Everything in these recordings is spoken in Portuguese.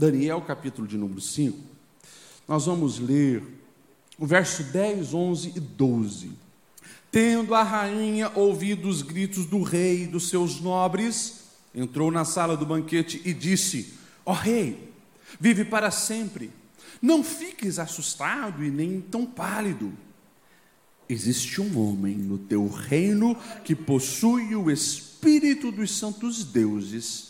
Daniel, capítulo de número 5, nós vamos ler o verso 10, 11 e 12. Tendo a rainha ouvido os gritos do rei e dos seus nobres, entrou na sala do banquete e disse: Ó oh, rei, vive para sempre. Não fiques assustado e nem tão pálido. Existe um homem no teu reino que possui o espírito dos santos deuses.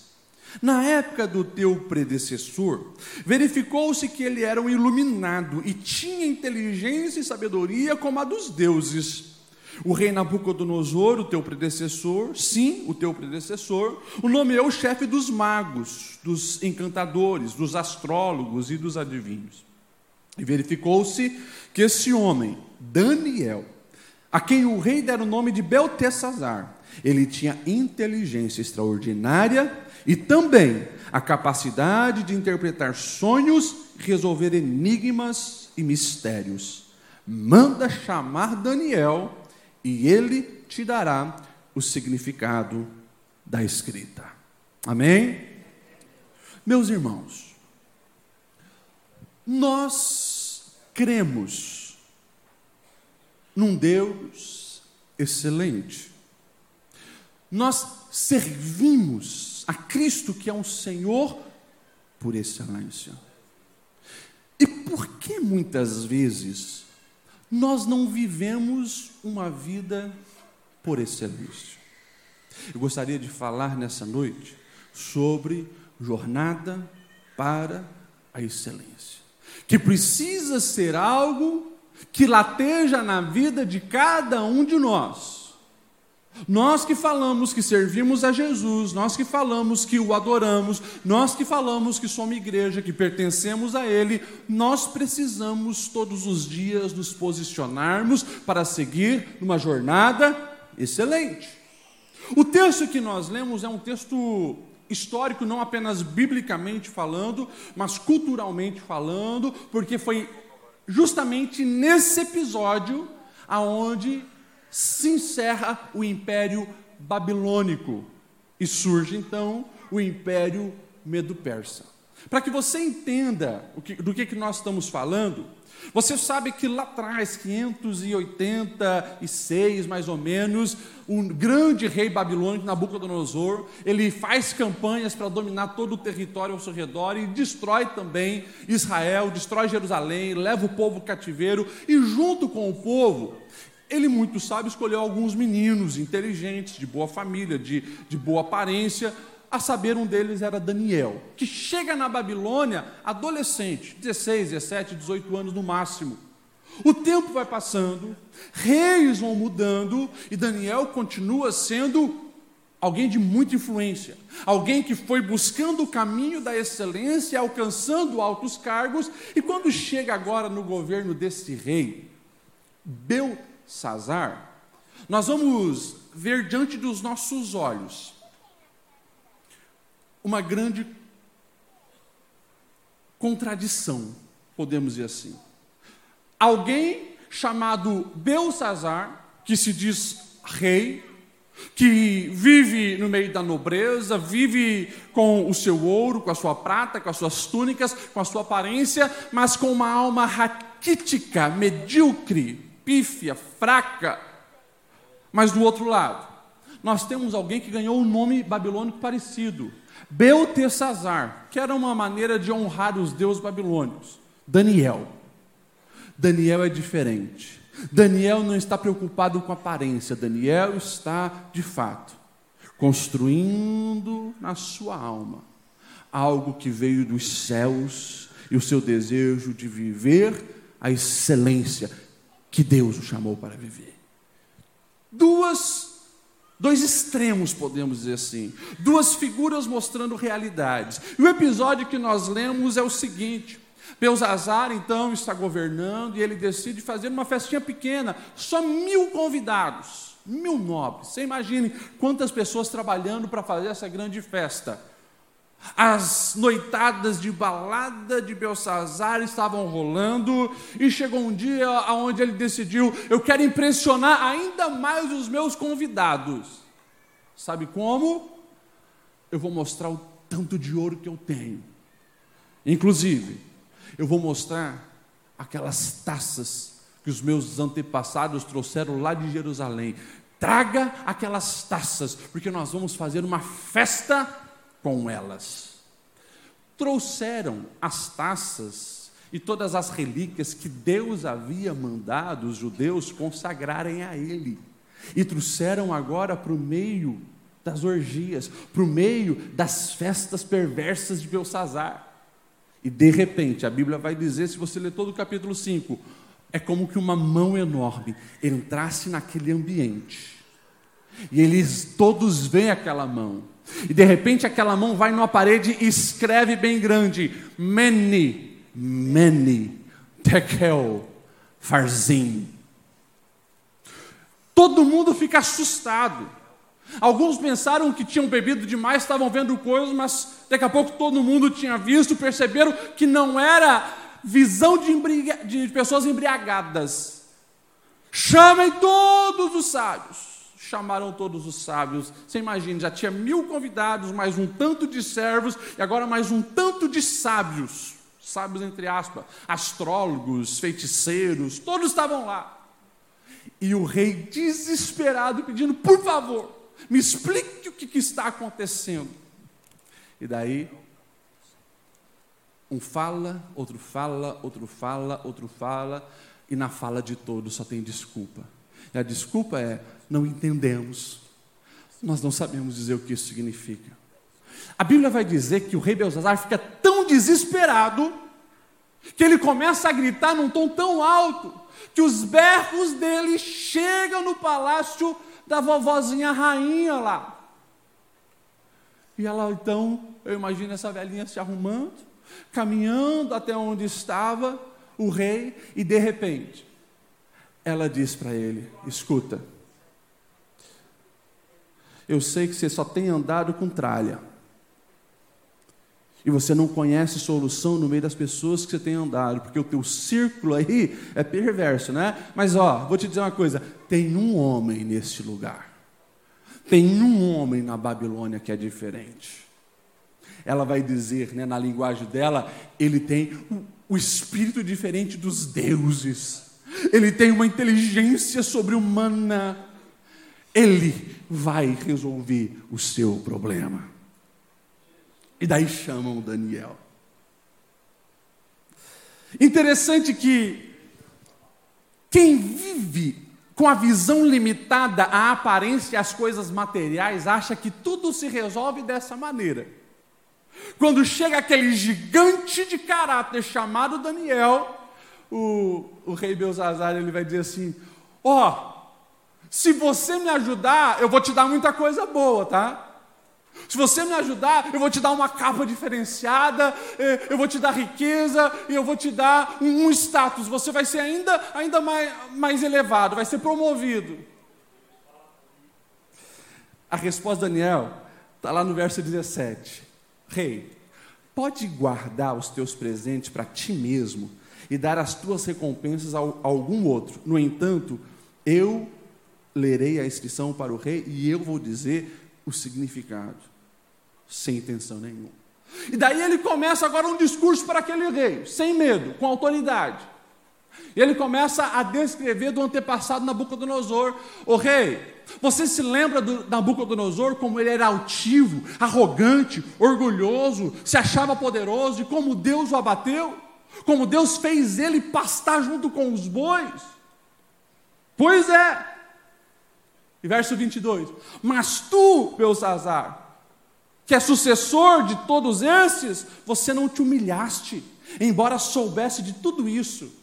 Na época do teu predecessor, verificou-se que ele era um iluminado e tinha inteligência e sabedoria como a dos deuses. O rei Nabucodonosor, o teu predecessor, sim, o teu predecessor, o nomeou chefe dos magos, dos encantadores, dos astrólogos e dos adivinhos. E verificou-se que esse homem, Daniel, a quem o rei dera o nome de Beltesazar, ele tinha inteligência extraordinária e também a capacidade de interpretar sonhos, resolver enigmas e mistérios. Manda chamar Daniel e ele te dará o significado da escrita. Amém? Meus irmãos, nós cremos num Deus excelente. Nós servimos a Cristo, que é um Senhor por excelência. E por que muitas vezes nós não vivemos uma vida por excelência. Eu gostaria de falar nessa noite sobre jornada para a excelência, que precisa ser algo que lateja na vida de cada um de nós nós que falamos que servimos a Jesus, nós que falamos que o adoramos, nós que falamos que somos igreja, que pertencemos a Ele, nós precisamos todos os dias nos posicionarmos para seguir numa jornada excelente. O texto que nós lemos é um texto histórico, não apenas biblicamente falando, mas culturalmente falando, porque foi justamente nesse episódio aonde se encerra o Império Babilônico e surge então o Império Medo-Persa. Para que você entenda do que, que nós estamos falando, você sabe que lá atrás, 586 mais ou menos, um grande rei babilônico, Nabucodonosor, ele faz campanhas para dominar todo o território ao seu redor e destrói também Israel, destrói Jerusalém, leva o povo cativeiro e junto com o povo, ele, muito sábio, escolheu alguns meninos inteligentes, de boa família, de, de boa aparência. A saber, um deles era Daniel, que chega na Babilônia adolescente, 16, 17, 18 anos no máximo. O tempo vai passando, reis vão mudando, e Daniel continua sendo alguém de muita influência, alguém que foi buscando o caminho da excelência, alcançando altos cargos, e quando chega agora no governo desse rei, Bel Sazar, nós vamos ver diante dos nossos olhos uma grande contradição, podemos dizer assim. Alguém chamado Belsazar, que se diz rei, que vive no meio da nobreza, vive com o seu ouro, com a sua prata, com as suas túnicas, com a sua aparência, mas com uma alma raquítica, medíocre, pífia, fraca. Mas do outro lado, nós temos alguém que ganhou um nome babilônico parecido, Beltesazar, que era uma maneira de honrar os deuses babilônicos. Daniel. Daniel é diferente. Daniel não está preocupado com aparência, Daniel está, de fato, construindo na sua alma algo que veio dos céus e o seu desejo de viver a excelência, que Deus o chamou para viver. Duas, dois extremos, podemos dizer assim, duas figuras mostrando realidades. E o episódio que nós lemos é o seguinte: Belsazar então está governando e ele decide fazer uma festinha pequena, só mil convidados, mil nobres. Você imagine quantas pessoas trabalhando para fazer essa grande festa. As noitadas de balada de Belsazar estavam rolando e chegou um dia onde ele decidiu: eu quero impressionar ainda mais os meus convidados. Sabe como? Eu vou mostrar o tanto de ouro que eu tenho. Inclusive, eu vou mostrar aquelas taças que os meus antepassados trouxeram lá de Jerusalém. Traga aquelas taças, porque nós vamos fazer uma festa com elas. Trouxeram as taças e todas as relíquias que Deus havia mandado os judeus consagrarem a Ele. E trouxeram agora para o meio das orgias, para o meio das festas perversas de Belsazar. E de repente, a Bíblia vai dizer, se você ler todo o capítulo 5, é como que uma mão enorme entrasse naquele ambiente. E eles todos veem aquela mão. E de repente aquela mão vai numa parede e escreve bem grande: Many, many, tekel, farzim. Todo mundo fica assustado. Alguns pensaram que tinham bebido demais, estavam vendo coisas, mas daqui a pouco todo mundo tinha visto, perceberam que não era visão de, de pessoas embriagadas. Chamem todos os sábios. Chamaram todos os sábios. Você imagina, já tinha mil convidados, mais um tanto de servos, e agora mais um tanto de sábios. Sábios, entre aspas, astrólogos, feiticeiros, todos estavam lá. E o rei, desesperado, pedindo: por favor, me explique o que, que está acontecendo. E daí um fala, outro fala, outro fala, outro fala, e na fala de todos só tem desculpa. E a desculpa é: não entendemos, nós não sabemos dizer o que isso significa. A Bíblia vai dizer que o rei Belzazar fica tão desesperado que ele começa a gritar num tom tão alto que os berros dele chegam no palácio da vovozinha rainha lá. E ela então, eu imagino essa velhinha se arrumando, caminhando até onde estava o rei, e de repente, ela diz para ele: Escuta, eu sei que você só tem andado com tralha, e você não conhece solução no meio das pessoas que você tem andado, porque o teu círculo aí é perverso, né? Mas ó, vou te dizer uma coisa: tem um homem nesse lugar, tem um homem na Babilônia que é diferente. Ela vai dizer, né, na linguagem dela, ele tem o espírito diferente dos deuses, ele tem uma inteligência sobre-humana, ele vai resolver o seu problema. E daí chamam Daniel. Interessante que quem vive com a visão limitada à aparência e às coisas materiais acha que tudo se resolve dessa maneira. Quando chega aquele gigante de caráter chamado Daniel, o, o rei Belzazar ele vai dizer assim: Ó, oh, se você me ajudar, eu vou te dar muita coisa boa, tá? Se você me ajudar, eu vou te dar uma capa diferenciada, eh, eu vou te dar riqueza, e eu vou te dar um, status. Você vai ser ainda, ainda mais, mais elevado, vai ser promovido. A resposta de Daniel está lá no verso 17. Rei, pode guardar os teus presentes para ti mesmo e dar as tuas recompensas a algum outro. No entanto, eu lerei a inscrição para o rei e eu vou dizer o significado, sem intenção nenhuma. E daí ele começa agora um discurso para aquele rei, sem medo, com autoridade. Ele começa a descrever do antepassado Nabucodonosor. O rei, você se lembra do Nabucodonosor como ele era altivo, arrogante, orgulhoso, se achava poderoso e como Deus o abateu? Como Deus fez ele pastar junto com os bois? Pois é. E verso 22: Mas tu, Belsazar, que é sucessor de todos esses, você não te humilhaste, embora soubesse de tudo isso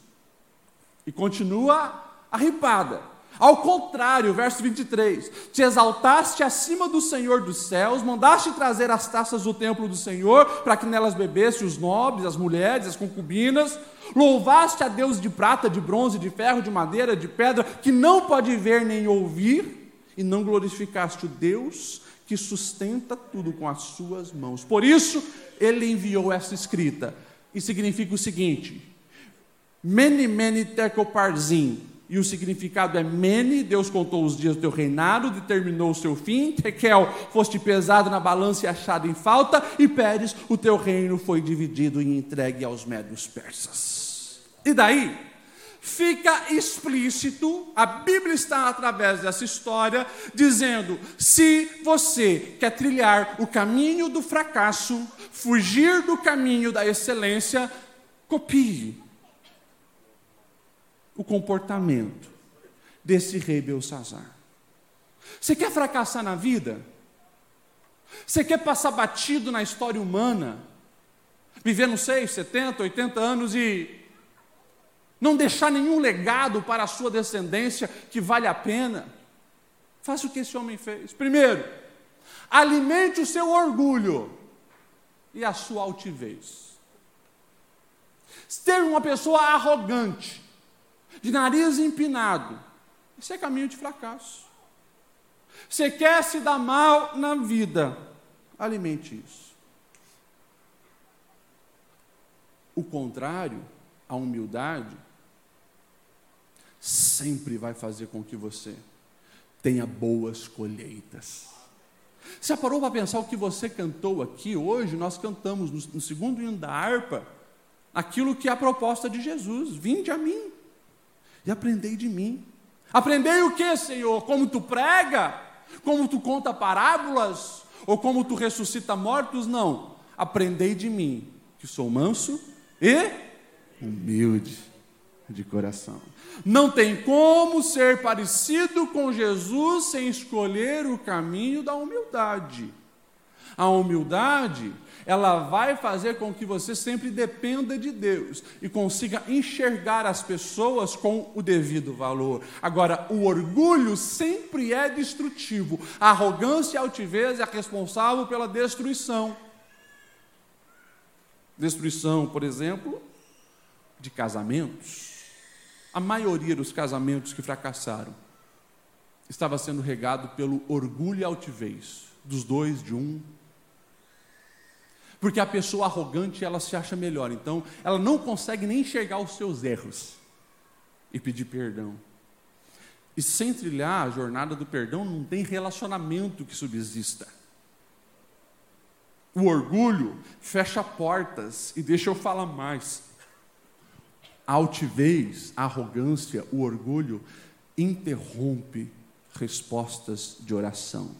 e continua a ripada. Ao contrário, verso 23: Te exaltaste acima do Senhor dos céus, mandaste trazer as taças do templo do Senhor, para que nelas bebesse os nobres, as mulheres, as concubinas. Louvaste a Deus de prata, de bronze, de ferro, de madeira, de pedra, que não pode ver nem ouvir, e não glorificaste o Deus que sustenta tudo com as suas mãos. Por isso, ele enviou essa escrita, e significa o seguinte: Mene, mene, tekoparzim. e o significado é mene, Deus contou os dias do teu reinado, determinou o seu fim, Tekel, foste pesado na balança e achado em falta, e Pérez, o teu reino foi dividido e entregue aos médios persas. E daí, fica explícito, a Bíblia está através dessa história, dizendo: se você quer trilhar o caminho do fracasso, fugir do caminho da excelência, copie o comportamento desse rei Belsazar. Você quer fracassar na vida? Você quer passar batido na história humana? Vivendo 6, 70, 80 anos e não deixar nenhum legado para a sua descendência que vale a pena? Faça o que esse homem fez. Primeiro, alimente o seu orgulho e a sua altivez. Ser uma pessoa arrogante, de nariz empinado, isso é caminho de fracasso. Você quer se dar mal na vida, alimente isso. O contrário, a humildade, sempre vai fazer com que você tenha boas colheitas. Você parou para pensar o que você cantou aqui hoje? Nós cantamos no, no segundo hino da harpa aquilo que é a proposta de Jesus: vinde a mim e aprendei de mim. Aprendei o que, Senhor? Como tu prega? Como tu conta parábolas? Ou como tu ressuscita mortos? Não. Aprendei de mim, que sou manso e humilde de coração. Não tem como ser parecido com Jesus sem escolher o caminho da humildade. A humildade ela vai fazer com que você sempre dependa de Deus e consiga enxergar as pessoas com o devido valor. Agora, o orgulho sempre é destrutivo, a arrogância e a altivez é responsável pela destruição. Destruição, por exemplo, de casamentos. A maioria dos casamentos que fracassaram estava sendo regado pelo orgulho e altivez dos dois, de um porque a pessoa arrogante, ela se acha melhor, então ela não consegue nem enxergar os seus erros e pedir perdão. E sem trilhar a jornada do perdão, não tem relacionamento que subsista. O orgulho fecha portas, e deixa eu falar mais. A altivez, a arrogância, o orgulho interrompe respostas de oração.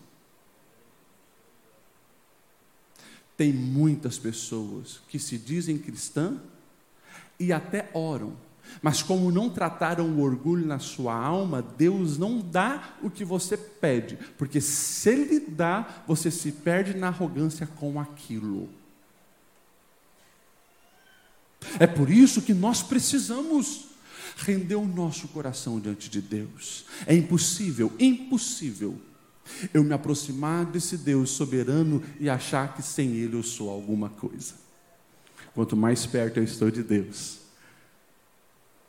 Tem muitas pessoas que se dizem cristã e até oram, mas como não trataram o orgulho na sua alma, Deus não dá o que você pede, porque se Ele dá, você se perde na arrogância com aquilo. É por isso que nós precisamos render o nosso coração diante de Deus. É impossível, impossível eu me aproximar desse Deus soberano e achar que sem Ele eu sou alguma coisa. Quanto mais perto eu estou de Deus,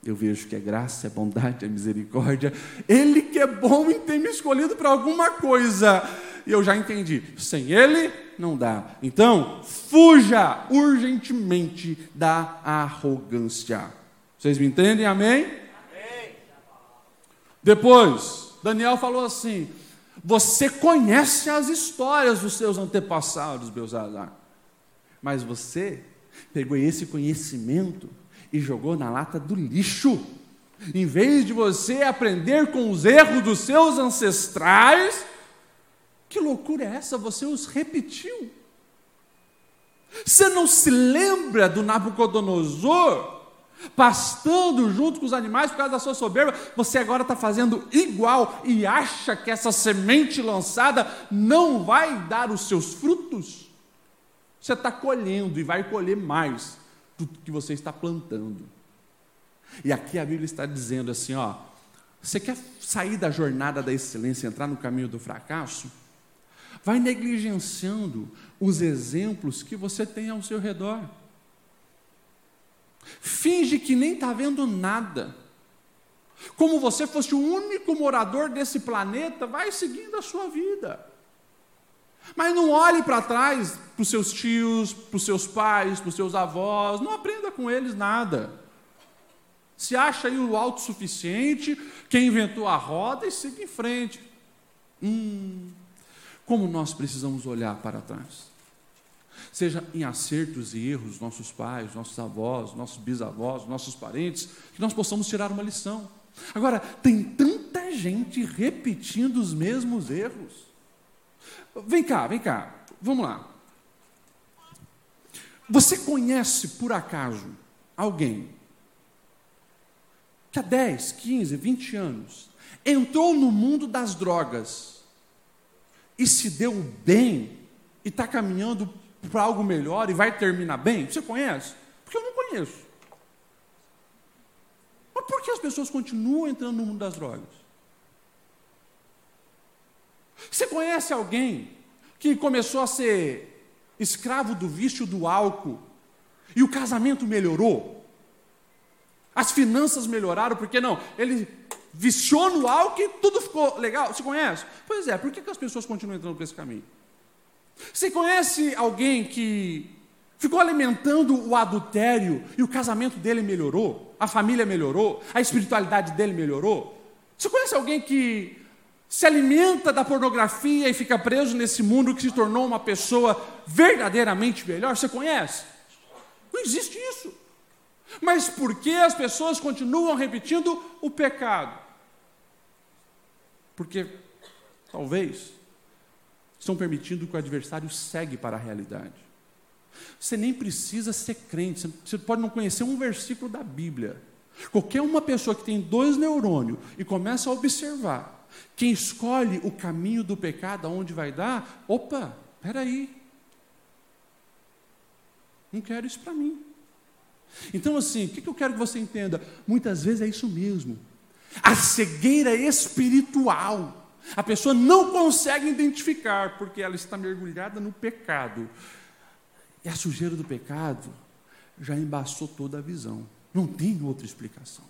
eu vejo que é graça, é bondade, é misericórdia. Ele que é bom em ter me escolhido para alguma coisa. E eu já entendi, sem Ele não dá. Então, fuja urgentemente da arrogância. Vocês me entendem? Amém? Depois, Daniel falou assim: você conhece as histórias dos seus antepassados, Belzazar. Mas você pegou esse conhecimento e jogou na lata do lixo. Em vez de você aprender com os erros dos seus ancestrais, que loucura é essa? Você os repetiu. Você não se lembra do Nabucodonosor pastando junto com os animais por causa da sua soberba, você agora está fazendo igual e acha que essa semente lançada não vai dar os seus frutos? Você está colhendo e vai colher mais do que você está plantando. E aqui a Bíblia está dizendo assim: ó, você quer sair da jornada da excelência, entrar no caminho do fracasso? Vai negligenciando os exemplos que você tem ao seu redor. Finge que nem está vendo nada. Como você fosse o único morador desse planeta, vai seguindo a sua vida. Mas não olhe para trás para os seus tios, para os seus pais, para os seus avós, não aprenda com eles nada. Se acha aí o autossuficiente, quem inventou a roda e siga em frente. Hum, como nós precisamos olhar para trás. Seja em acertos e erros, nossos pais, nossos avós, nossos bisavós, nossos parentes, que nós possamos tirar uma lição. Agora, tem tanta gente repetindo os mesmos erros. Vem cá, vem cá, vamos lá. Você conhece, por acaso, alguém que há 10, 15, 20 anos entrou no mundo das drogas e se deu bem e está caminhando para algo melhor e vai terminar bem? Você conhece? Porque eu não conheço. Mas por que as pessoas continuam entrando no mundo das drogas? Você conhece alguém que começou a ser escravo do vício do álcool e o casamento melhorou? As finanças melhoraram, porque não? Ele viciou no álcool e tudo ficou legal. Você conhece? Pois é, por que, que as pessoas continuam entrando por esse caminho? Você conhece alguém que ficou alimentando o adultério e o casamento dele melhorou? A família melhorou? A espiritualidade dele melhorou? Você conhece alguém que se alimenta da pornografia e fica preso nesse mundo que se tornou uma pessoa verdadeiramente melhor? Você conhece? Não existe isso. Mas por que as pessoas continuam repetindo o pecado? Porque talvez estão permitindo que o adversário segue para a realidade. Você nem precisa ser crente, você pode não conhecer um versículo da Bíblia. Qualquer uma pessoa que tem dois neurônios e começa a observar quem escolhe o caminho do pecado, aonde vai dar, opa, peraí. Não quero isso para mim. Então, assim, o que eu quero que você entenda? Muitas vezes é isso mesmo. A cegueira espiritual. A pessoa não consegue identificar, porque ela está mergulhada no pecado. E a sujeira do pecado já embaçou toda a visão. Não tem outra explicação.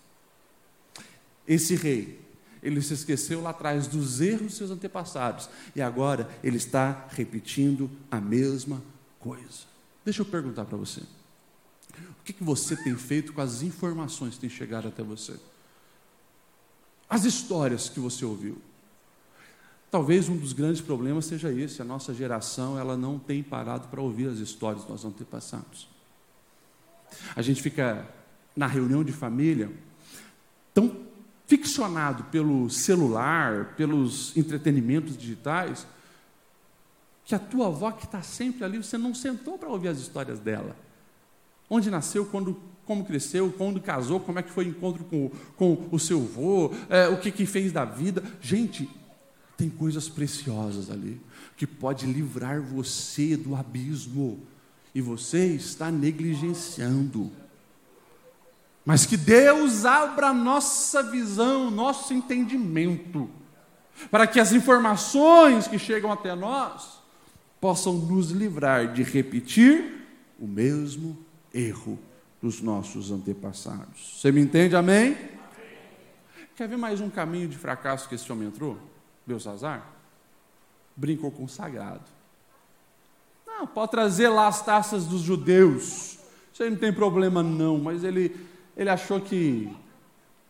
Esse rei, ele se esqueceu lá atrás dos erros dos seus antepassados e agora ele está repetindo a mesma coisa. Deixa eu perguntar para você: o que, que você tem feito com as informações que têm chegado até você? As histórias que você ouviu. Talvez um dos grandes problemas seja esse: a nossa geração ela não tem parado para ouvir as histórias dos nossos antepassados. A gente fica na reunião de família tão ficcionado pelo celular, pelos entretenimentos digitais, que a tua avó que está sempre ali, você não sentou para ouvir as histórias dela. Onde nasceu, quando, como cresceu, quando casou, como é que foi o encontro com, com o seu avô, é, o que, que fez da vida. Gente, tem coisas preciosas ali, que pode livrar você do abismo, e você está negligenciando. Mas que Deus abra nossa visão, nosso entendimento, para que as informações que chegam até nós possam nos livrar de repetir o mesmo erro dos nossos antepassados. Você me entende, amém? amém. Quer ver mais um caminho de fracasso que esse homem entrou? Belsazar? Brincou com o sagrado. Não, pode trazer lá as taças dos judeus. Isso aí não tem problema, não, mas ele ele achou que,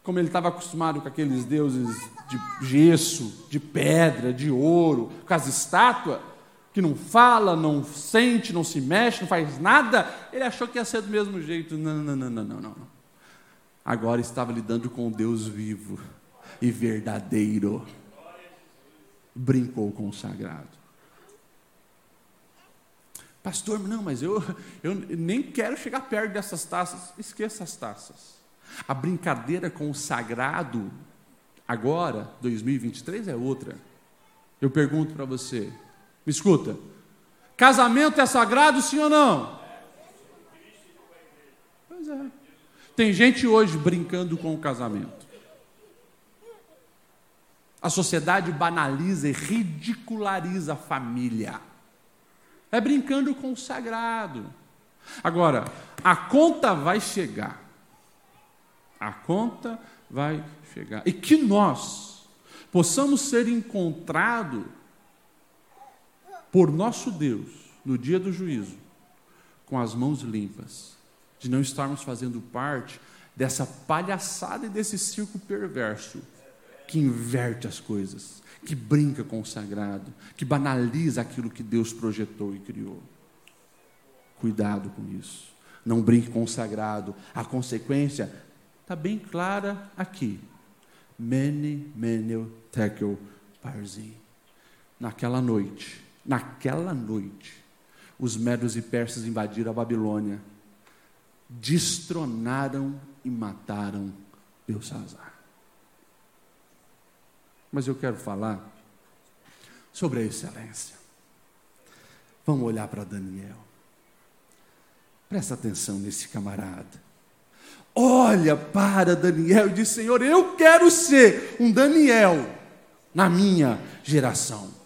como ele estava acostumado com aqueles deuses de gesso, de pedra, de ouro, com as estátuas, que não fala, não sente, não se mexe, não faz nada, ele achou que ia ser do mesmo jeito. Não, não, não, não, não, não. Agora estava lidando com Deus vivo e verdadeiro. Brincou com o sagrado. Pastor, não, mas eu, eu nem quero chegar perto dessas taças. Esqueça as taças. A brincadeira com o sagrado, agora, 2023, é outra. Eu pergunto para você, me escuta: casamento é sagrado, sim ou não? Pois é. Tem gente hoje brincando com o casamento. A sociedade banaliza e ridiculariza a família é brincando com o sagrado. Agora, a conta vai chegar. A conta vai chegar. E que nós possamos ser encontrados por nosso Deus no dia do juízo, com as mãos limpas, de não estarmos fazendo parte dessa palhaçada e desse circo perverso que inverte as coisas, que brinca com o sagrado, que banaliza aquilo que Deus projetou e criou. Cuidado com isso. Não brinque com o sagrado. A consequência está bem clara aqui. Mene, tekel. Naquela noite, naquela noite, os medos e persas invadiram a Babilônia, destronaram e mataram Belsazar. Mas eu quero falar sobre a excelência. Vamos olhar para Daniel. Presta atenção nesse camarada. Olha para Daniel e diz: Senhor, eu quero ser um Daniel na minha geração.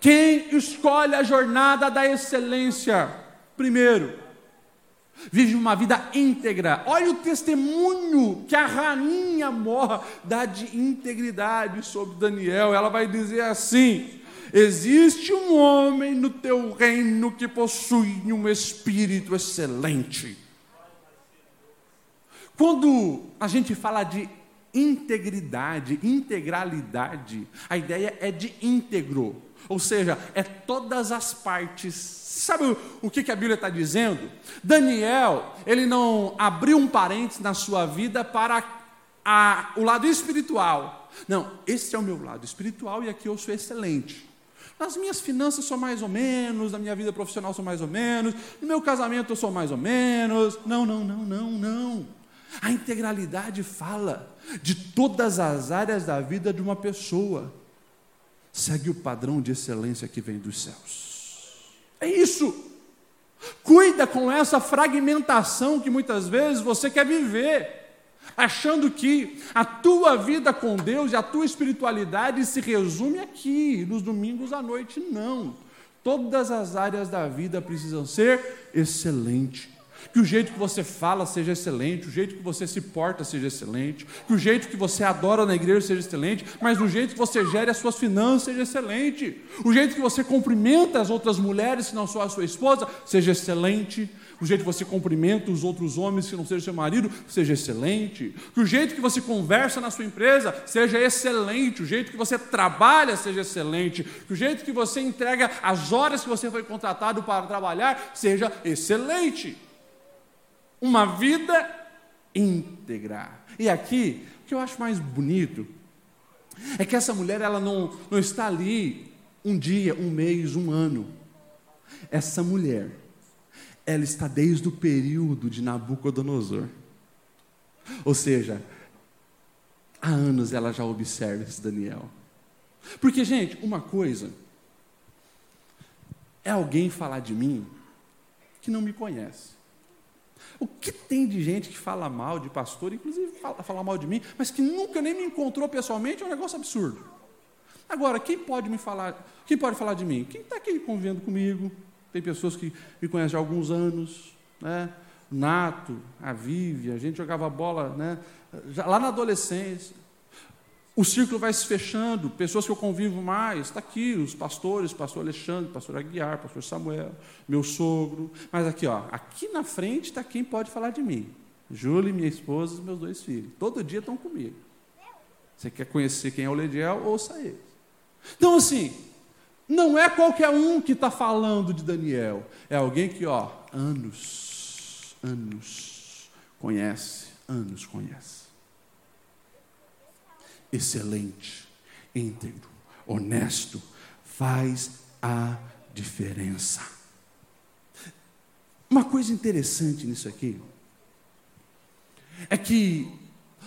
Quem escolhe a jornada da excelência? Primeiro, vive uma vida íntegra. Olha o testemunho que a rainha morra dá de integridade sobre Daniel. Ela vai dizer assim: Existe um homem no teu reino que possui um espírito excelente. Quando a gente fala de integridade, integralidade, a ideia é de íntegro, ou seja, é todas as partes. Sabe o que a Bíblia está dizendo? Daniel, ele não abriu um parênteses na sua vida para a, o lado espiritual. Não, esse é o meu lado espiritual e aqui eu sou excelente. Nas minhas finanças sou mais ou menos, na minha vida profissional sou mais ou menos, no meu casamento eu sou mais ou menos. Não, não, não, não, não. A integralidade fala de todas as áreas da vida de uma pessoa. Segue o padrão de excelência que vem dos céus. É isso. Cuida com essa fragmentação que muitas vezes você quer viver achando que a tua vida com Deus e a tua espiritualidade se resume aqui, nos domingos à noite. Não. Todas as áreas da vida precisam ser excelentes. Que o jeito que você fala seja excelente, o jeito que você se porta seja excelente, que o jeito que você adora na igreja seja excelente, mas o jeito que você gere as suas finanças seja excelente, o jeito que você cumprimenta as outras mulheres, que não só a sua esposa, seja excelente, o jeito que você cumprimenta os outros homens que não seja seu marido seja excelente, que o jeito que você conversa na sua empresa seja excelente, o jeito que você trabalha seja excelente, que o jeito que você entrega as horas que você foi contratado para trabalhar seja excelente. Uma vida íntegra. E aqui, o que eu acho mais bonito é que essa mulher ela não, não está ali um dia, um mês, um ano. Essa mulher ela está desde o período de Nabucodonosor. Ou seja, há anos ela já observa esse Daniel. Porque, gente, uma coisa é alguém falar de mim que não me conhece. O que tem de gente que fala mal de pastor, inclusive fala, fala mal de mim, mas que nunca nem me encontrou pessoalmente, é um negócio absurdo. Agora, quem pode me falar, quem pode falar de mim? Quem está aqui convivendo comigo, tem pessoas que me conhecem há alguns anos, né? Nato, a Vivi, a gente jogava bola, né? Lá na adolescência. O círculo vai se fechando, pessoas que eu convivo mais, está aqui, os pastores, pastor Alexandre, pastor Aguiar, pastor Samuel, meu sogro. Mas aqui, ó, aqui na frente está quem pode falar de mim. Júlia, minha esposa e meus dois filhos. Todo dia estão comigo. Você quer conhecer quem é o Lediel? Ouça ele. Então, assim, não é qualquer um que está falando de Daniel. É alguém que, ó, anos, anos conhece, anos conhece. Excelente, íntegro, honesto, faz a diferença. Uma coisa interessante nisso aqui é que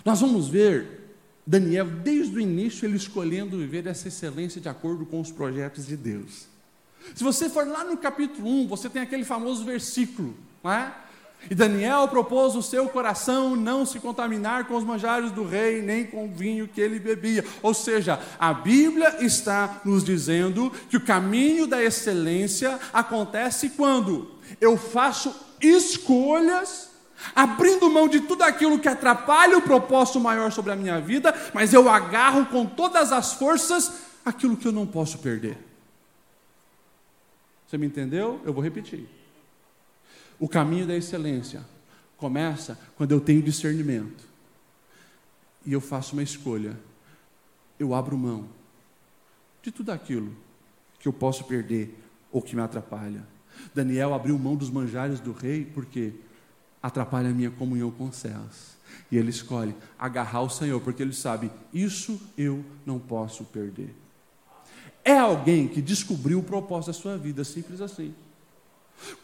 nós vamos ver Daniel, desde o início, ele escolhendo viver essa excelência de acordo com os projetos de Deus. Se você for lá no capítulo 1, você tem aquele famoso versículo, não é? E Daniel propôs o seu coração não se contaminar com os manjares do rei, nem com o vinho que ele bebia. Ou seja, a Bíblia está nos dizendo que o caminho da excelência acontece quando eu faço escolhas abrindo mão de tudo aquilo que atrapalha o propósito maior sobre a minha vida, mas eu agarro com todas as forças aquilo que eu não posso perder. Você me entendeu? Eu vou repetir. O caminho da excelência começa quando eu tenho discernimento e eu faço uma escolha. Eu abro mão de tudo aquilo que eu posso perder ou que me atrapalha. Daniel abriu mão dos manjares do rei porque atrapalha a minha comunhão com céus. E ele escolhe agarrar o Senhor, porque ele sabe, isso eu não posso perder. É alguém que descobriu o propósito da sua vida, simples assim.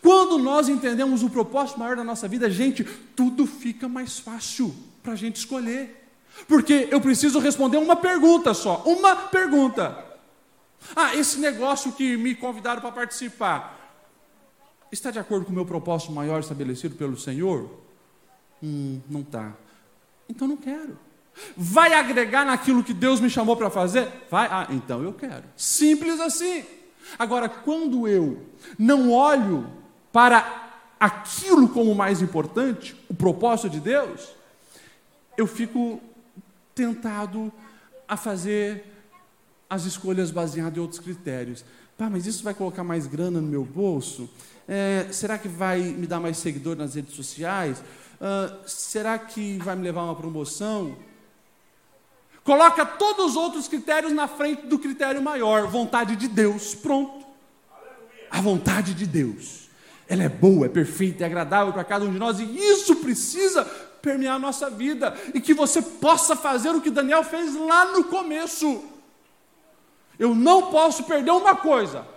Quando nós entendemos o propósito maior da nossa vida, gente, tudo fica mais fácil para a gente escolher. Porque eu preciso responder uma pergunta só, uma pergunta. Ah, esse negócio que me convidaram para participar, está de acordo com o meu propósito maior estabelecido pelo Senhor? Hum, não está. Então não quero. Vai agregar naquilo que Deus me chamou para fazer? Vai, ah, então eu quero. Simples assim. Agora, quando eu não olho para aquilo como mais importante, o propósito de Deus, eu fico tentado a fazer as escolhas baseadas em outros critérios. Pá, mas isso vai colocar mais grana no meu bolso? É, será que vai me dar mais seguidor nas redes sociais? Uh, será que vai me levar a uma promoção? Coloca todos os outros critérios na frente do critério maior, vontade de Deus. Pronto. A vontade de Deus. Ela é boa, é perfeita, é agradável para cada um de nós, e isso precisa permear a nossa vida, e que você possa fazer o que Daniel fez lá no começo. Eu não posso perder uma coisa,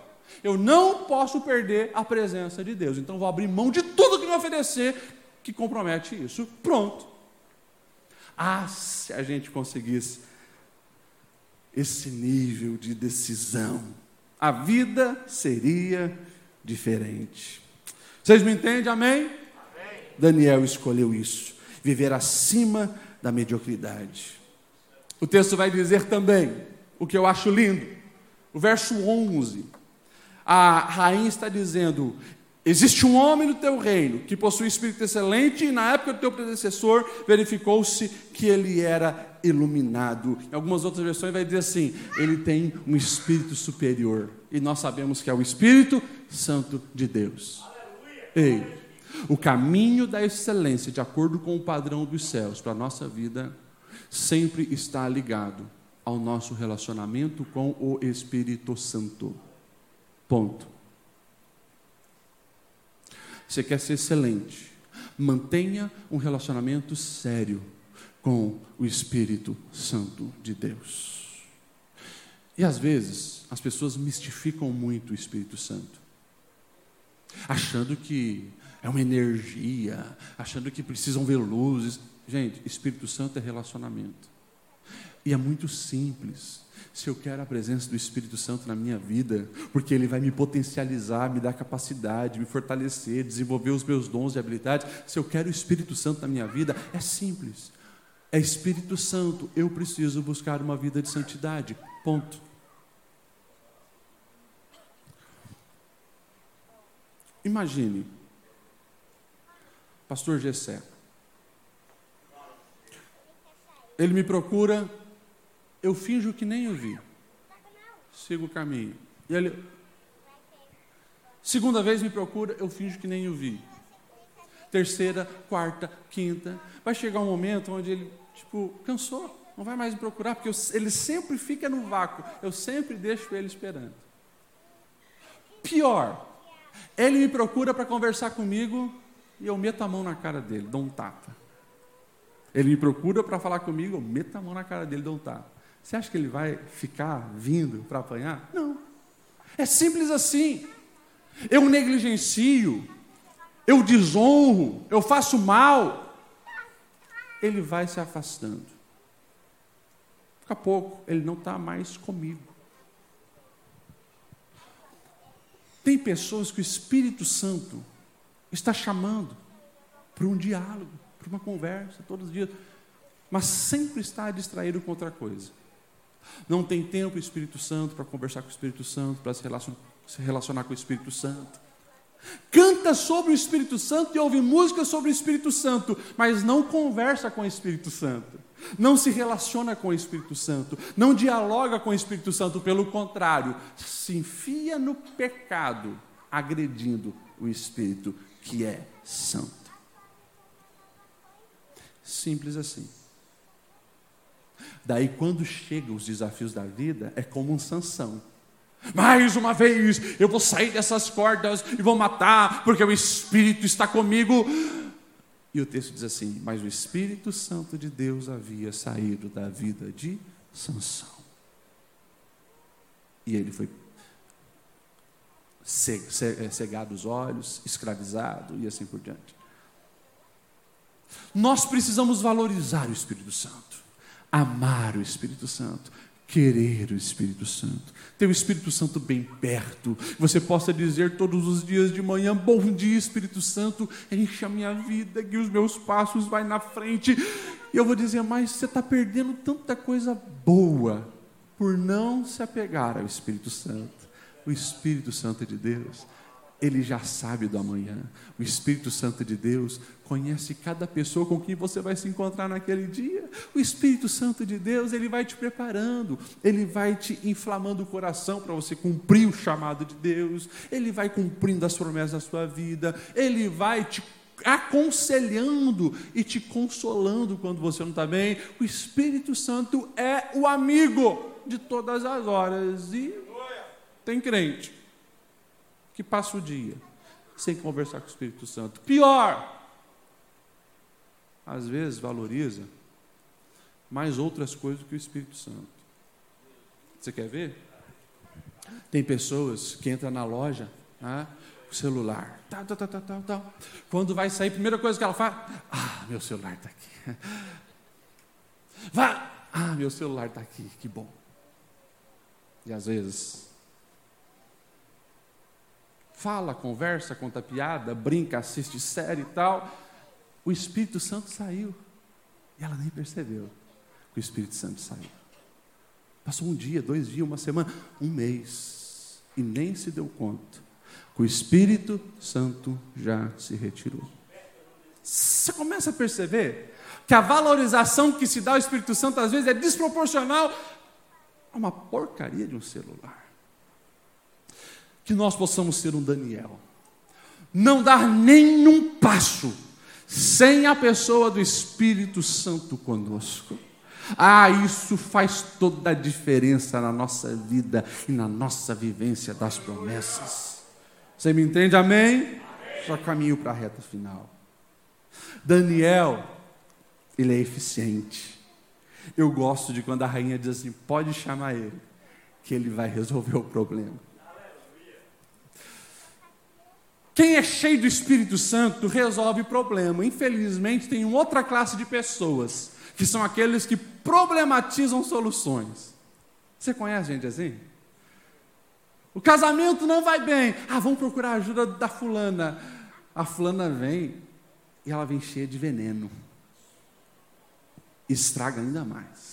eu não posso perder a presença de Deus. Então vou abrir mão de tudo que me oferecer que compromete isso. Pronto. Ah, se a gente conseguisse esse nível de decisão, a vida seria diferente. Vocês me entendem? Amém? Amém? Daniel escolheu isso, viver acima da mediocridade. O texto vai dizer também o que eu acho lindo. O verso 11. A rainha está dizendo: Existe um homem no teu reino que possui espírito excelente, e na época do teu predecessor verificou-se que ele era iluminado. Em algumas outras versões vai dizer assim: ele tem um espírito superior. E nós sabemos que é o Espírito Santo de Deus. Ei, o caminho da excelência, de acordo com o padrão dos céus, para a nossa vida, sempre está ligado ao nosso relacionamento com o Espírito Santo. Ponto. Você quer ser excelente. Mantenha um relacionamento sério com o Espírito Santo de Deus. E às vezes as pessoas mistificam muito o Espírito Santo, achando que é uma energia, achando que precisam ver luzes. Gente, Espírito Santo é relacionamento. E é muito simples se eu quero a presença do Espírito Santo na minha vida, porque ele vai me potencializar, me dar capacidade, me fortalecer, desenvolver os meus dons e habilidades, se eu quero o Espírito Santo na minha vida, é simples. É Espírito Santo, eu preciso buscar uma vida de santidade. Ponto. Imagine, Pastor Gessé. Ele me procura eu finjo que nem eu vi. Sigo o caminho. E ele, segunda vez me procura, eu finjo que nem eu vi. Terceira, quarta, quinta. Vai chegar um momento onde ele, tipo, cansou, não vai mais me procurar, porque eu, ele sempre fica no vácuo. Eu sempre deixo ele esperando. Pior, ele me procura para conversar comigo e eu meto a mão na cara dele, dou um tapa. Ele me procura para falar comigo, eu meto a mão na cara dele, dou um tapa. Você acha que ele vai ficar vindo para apanhar? Não. É simples assim. Eu negligencio, eu desonro, eu faço mal. Ele vai se afastando. Daqui a pouco, ele não está mais comigo. Tem pessoas que o Espírito Santo está chamando para um diálogo, para uma conversa, todos os dias, mas sempre está distraído com outra coisa. Não tem tempo o Espírito Santo para conversar com o Espírito Santo, para se relacionar, se relacionar com o Espírito Santo. Canta sobre o Espírito Santo e ouve música sobre o Espírito Santo, mas não conversa com o Espírito Santo, não se relaciona com o Espírito Santo, não dialoga com o Espírito Santo, pelo contrário, se enfia no pecado, agredindo o Espírito que é santo. Simples assim. Daí, quando chegam os desafios da vida, é como um sanção. Mais uma vez, eu vou sair dessas cordas e vou matar, porque o Espírito está comigo. E o texto diz assim: Mas o Espírito Santo de Deus havia saído da vida de Sansão. E ele foi é, cegado os olhos, escravizado e assim por diante. Nós precisamos valorizar o Espírito Santo, amar o Espírito Santo, querer o Espírito Santo, ter o Espírito Santo bem perto, você possa dizer todos os dias de manhã: Bom dia, Espírito Santo, enche a minha vida, que os meus passos vai na frente. E eu vou dizer, mas você está perdendo tanta coisa boa por não se apegar ao Espírito Santo. O Espírito Santo de Deus ele já sabe do amanhã. O Espírito Santo de Deus conhece cada pessoa com quem você vai se encontrar naquele dia. O Espírito Santo de Deus, ele vai te preparando, ele vai te inflamando o coração para você cumprir o chamado de Deus, ele vai cumprindo as promessas da sua vida, ele vai te aconselhando e te consolando quando você não está bem. O Espírito Santo é o amigo de todas as horas. E tem crente que passa o dia sem conversar com o Espírito Santo. Pior, às vezes valoriza mais outras coisas do que o Espírito Santo. Você quer ver? Tem pessoas que entram na loja, né, o celular, tal, tal, tal, tal, tal. Quando vai sair, a primeira coisa que ela faz, ah, meu celular está aqui. Vai, ah, meu celular está aqui, que bom. E às vezes fala, conversa, conta piada, brinca, assiste série e tal. O Espírito Santo saiu. E ela nem percebeu que o Espírito Santo saiu. Passou um dia, dois dias, uma semana, um mês. E nem se deu conta que o Espírito Santo já se retirou. Você começa a perceber que a valorização que se dá ao Espírito Santo às vezes é desproporcional a uma porcaria de um celular que nós possamos ser um Daniel. Não dar nenhum passo sem a pessoa do Espírito Santo conosco. Ah, isso faz toda a diferença na nossa vida e na nossa vivência das promessas. Você me entende? Amém? Amém. Só caminho para a reta final. Daniel, ele é eficiente. Eu gosto de quando a rainha diz assim: pode chamar ele, que ele vai resolver o problema. Quem é cheio do Espírito Santo resolve problema. Infelizmente, tem outra classe de pessoas, que são aqueles que problematizam soluções. Você conhece gente assim? O casamento não vai bem. Ah, vamos procurar a ajuda da fulana. A fulana vem e ela vem cheia de veneno. Estraga ainda mais.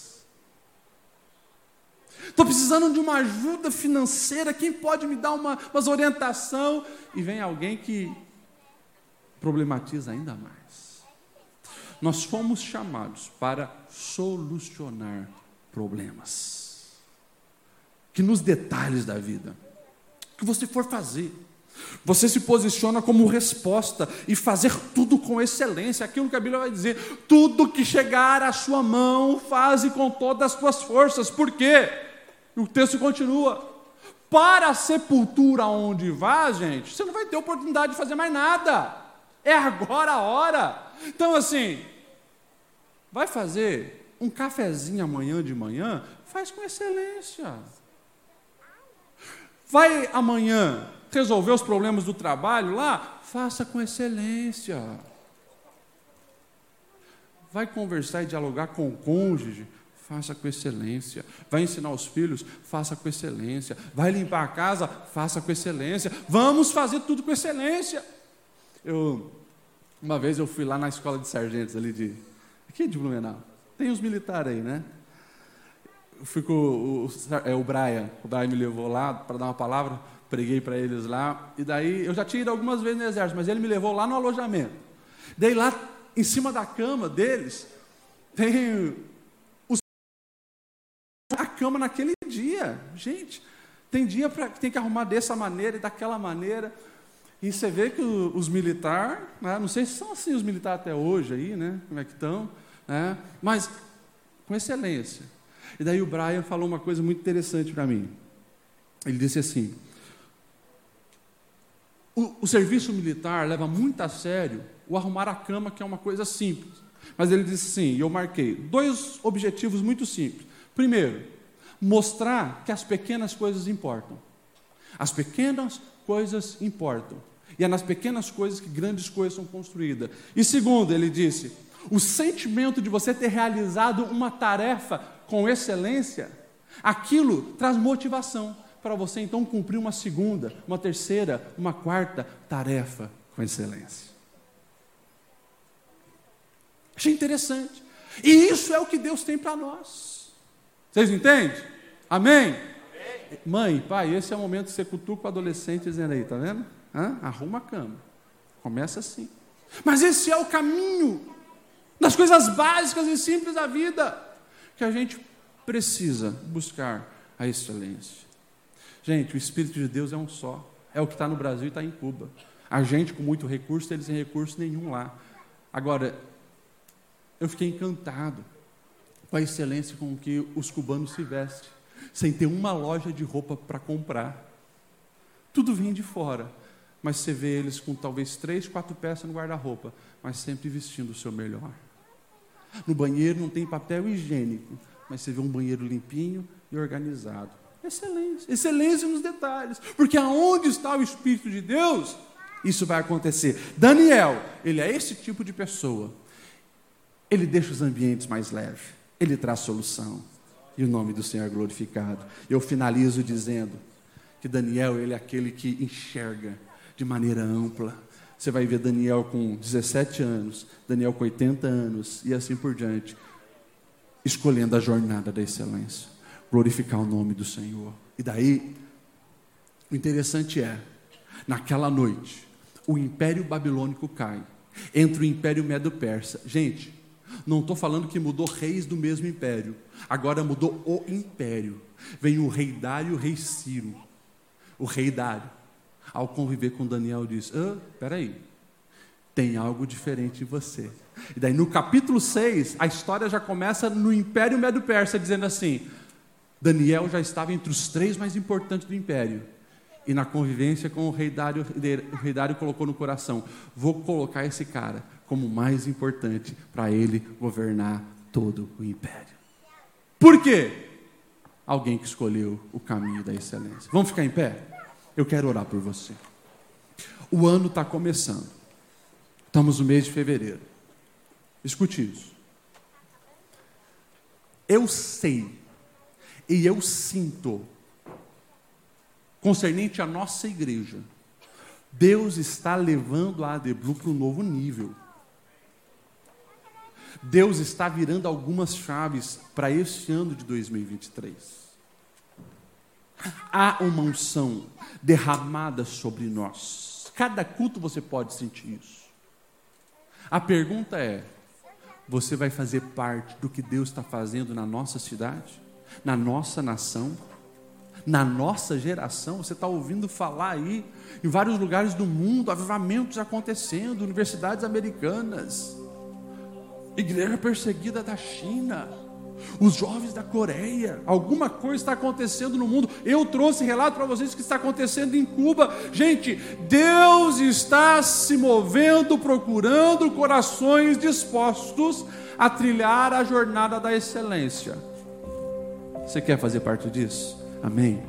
Estou precisando de uma ajuda financeira. Quem pode me dar uma umas orientação? E vem alguém que problematiza ainda mais. Nós fomos chamados para solucionar problemas. Que nos detalhes da vida, que você for fazer, você se posiciona como resposta e fazer tudo com excelência, aquilo que a Bíblia vai dizer: tudo que chegar à sua mão, faze com todas as tuas forças. Por quê? E o texto continua. Para a sepultura onde vá, gente, você não vai ter oportunidade de fazer mais nada. É agora a hora. Então, assim, vai fazer um cafezinho amanhã de manhã? Faz com excelência. Vai amanhã resolver os problemas do trabalho lá? Faça com excelência. Vai conversar e dialogar com o cônjuge? Faça com excelência. Vai ensinar os filhos, faça com excelência. Vai limpar a casa, faça com excelência. Vamos fazer tudo com excelência. Eu, uma vez eu fui lá na escola de sargentos ali de aqui de Blumenau. Tem os militares aí, né? Com o, é, o Brian, o Brian me levou lá para dar uma palavra, preguei para eles lá, e daí eu já tinha ido algumas vezes no exército, mas ele me levou lá no alojamento. Daí lá em cima da cama deles tem cama naquele dia. Gente, tem dia pra, que tem que arrumar dessa maneira e daquela maneira. E você vê que os militares, né, não sei se são assim os militares até hoje aí, né? Como é que estão? né? mas com excelência. E daí o Brian falou uma coisa muito interessante para mim. Ele disse assim: o, o serviço militar leva muito a sério o arrumar a cama, que é uma coisa simples. Mas ele disse assim, e eu marquei, dois objetivos muito simples. Primeiro, mostrar que as pequenas coisas importam. As pequenas coisas importam. E é nas pequenas coisas que grandes coisas são construídas. E segundo, ele disse, o sentimento de você ter realizado uma tarefa com excelência, aquilo traz motivação para você então cumprir uma segunda, uma terceira, uma quarta tarefa com excelência. Achei interessante. E isso é o que Deus tem para nós. Vocês entendem? Amém? Amém? Mãe, pai, esse é o momento que você cutuca o adolescente dizendo aí, tá vendo? Hã? Arruma a cama. Começa assim. Mas esse é o caminho das coisas básicas e simples da vida que a gente precisa buscar a excelência. Gente, o Espírito de Deus é um só. É o que está no Brasil e está em Cuba. A gente com muito recurso, eles sem recurso nenhum lá. Agora, eu fiquei encantado com a excelência com que os cubanos se vestem, sem ter uma loja de roupa para comprar. Tudo vem de fora, mas você vê eles com talvez três, quatro peças no guarda-roupa, mas sempre vestindo o seu melhor. No banheiro não tem papel higiênico, mas você vê um banheiro limpinho e organizado. Excelência, excelência nos detalhes, porque aonde está o Espírito de Deus, isso vai acontecer. Daniel, ele é esse tipo de pessoa. Ele deixa os ambientes mais leves, ele traz solução. E o nome do Senhor é glorificado. Eu finalizo dizendo que Daniel, ele é aquele que enxerga de maneira ampla. Você vai ver Daniel com 17 anos, Daniel com 80 anos e assim por diante, escolhendo a jornada da excelência, glorificar o nome do Senhor. E daí, o interessante é, naquela noite, o império babilônico cai, entra o império medo-persa. Gente, não estou falando que mudou reis do mesmo império. Agora mudou o império. Vem o rei Dário e o rei Ciro. O rei Dário, ao conviver com Daniel, diz: ah, peraí, tem algo diferente em você. E daí no capítulo 6, a história já começa no Império Medo-Persa, dizendo assim: Daniel já estava entre os três mais importantes do império. E na convivência com o rei Dário, o rei Dário colocou no coração: vou colocar esse cara como mais importante para ele governar todo o império. Por quê? Alguém que escolheu o caminho da excelência. Vamos ficar em pé? Eu quero orar por você. O ano está começando. Estamos no mês de fevereiro. Escute isso. Eu sei e eu sinto, concernente à nossa igreja, Deus está levando a Adeblu para um novo nível. Deus está virando algumas chaves para este ano de 2023. Há uma unção derramada sobre nós. Cada culto você pode sentir isso. A pergunta é: você vai fazer parte do que Deus está fazendo na nossa cidade, na nossa nação, na nossa geração? Você está ouvindo falar aí, em vários lugares do mundo, avivamentos acontecendo, universidades americanas igreja perseguida da China, os jovens da Coreia, alguma coisa está acontecendo no mundo. Eu trouxe relato para vocês que está acontecendo em Cuba. Gente, Deus está se movendo, procurando corações dispostos a trilhar a jornada da excelência. Você quer fazer parte disso? Amém.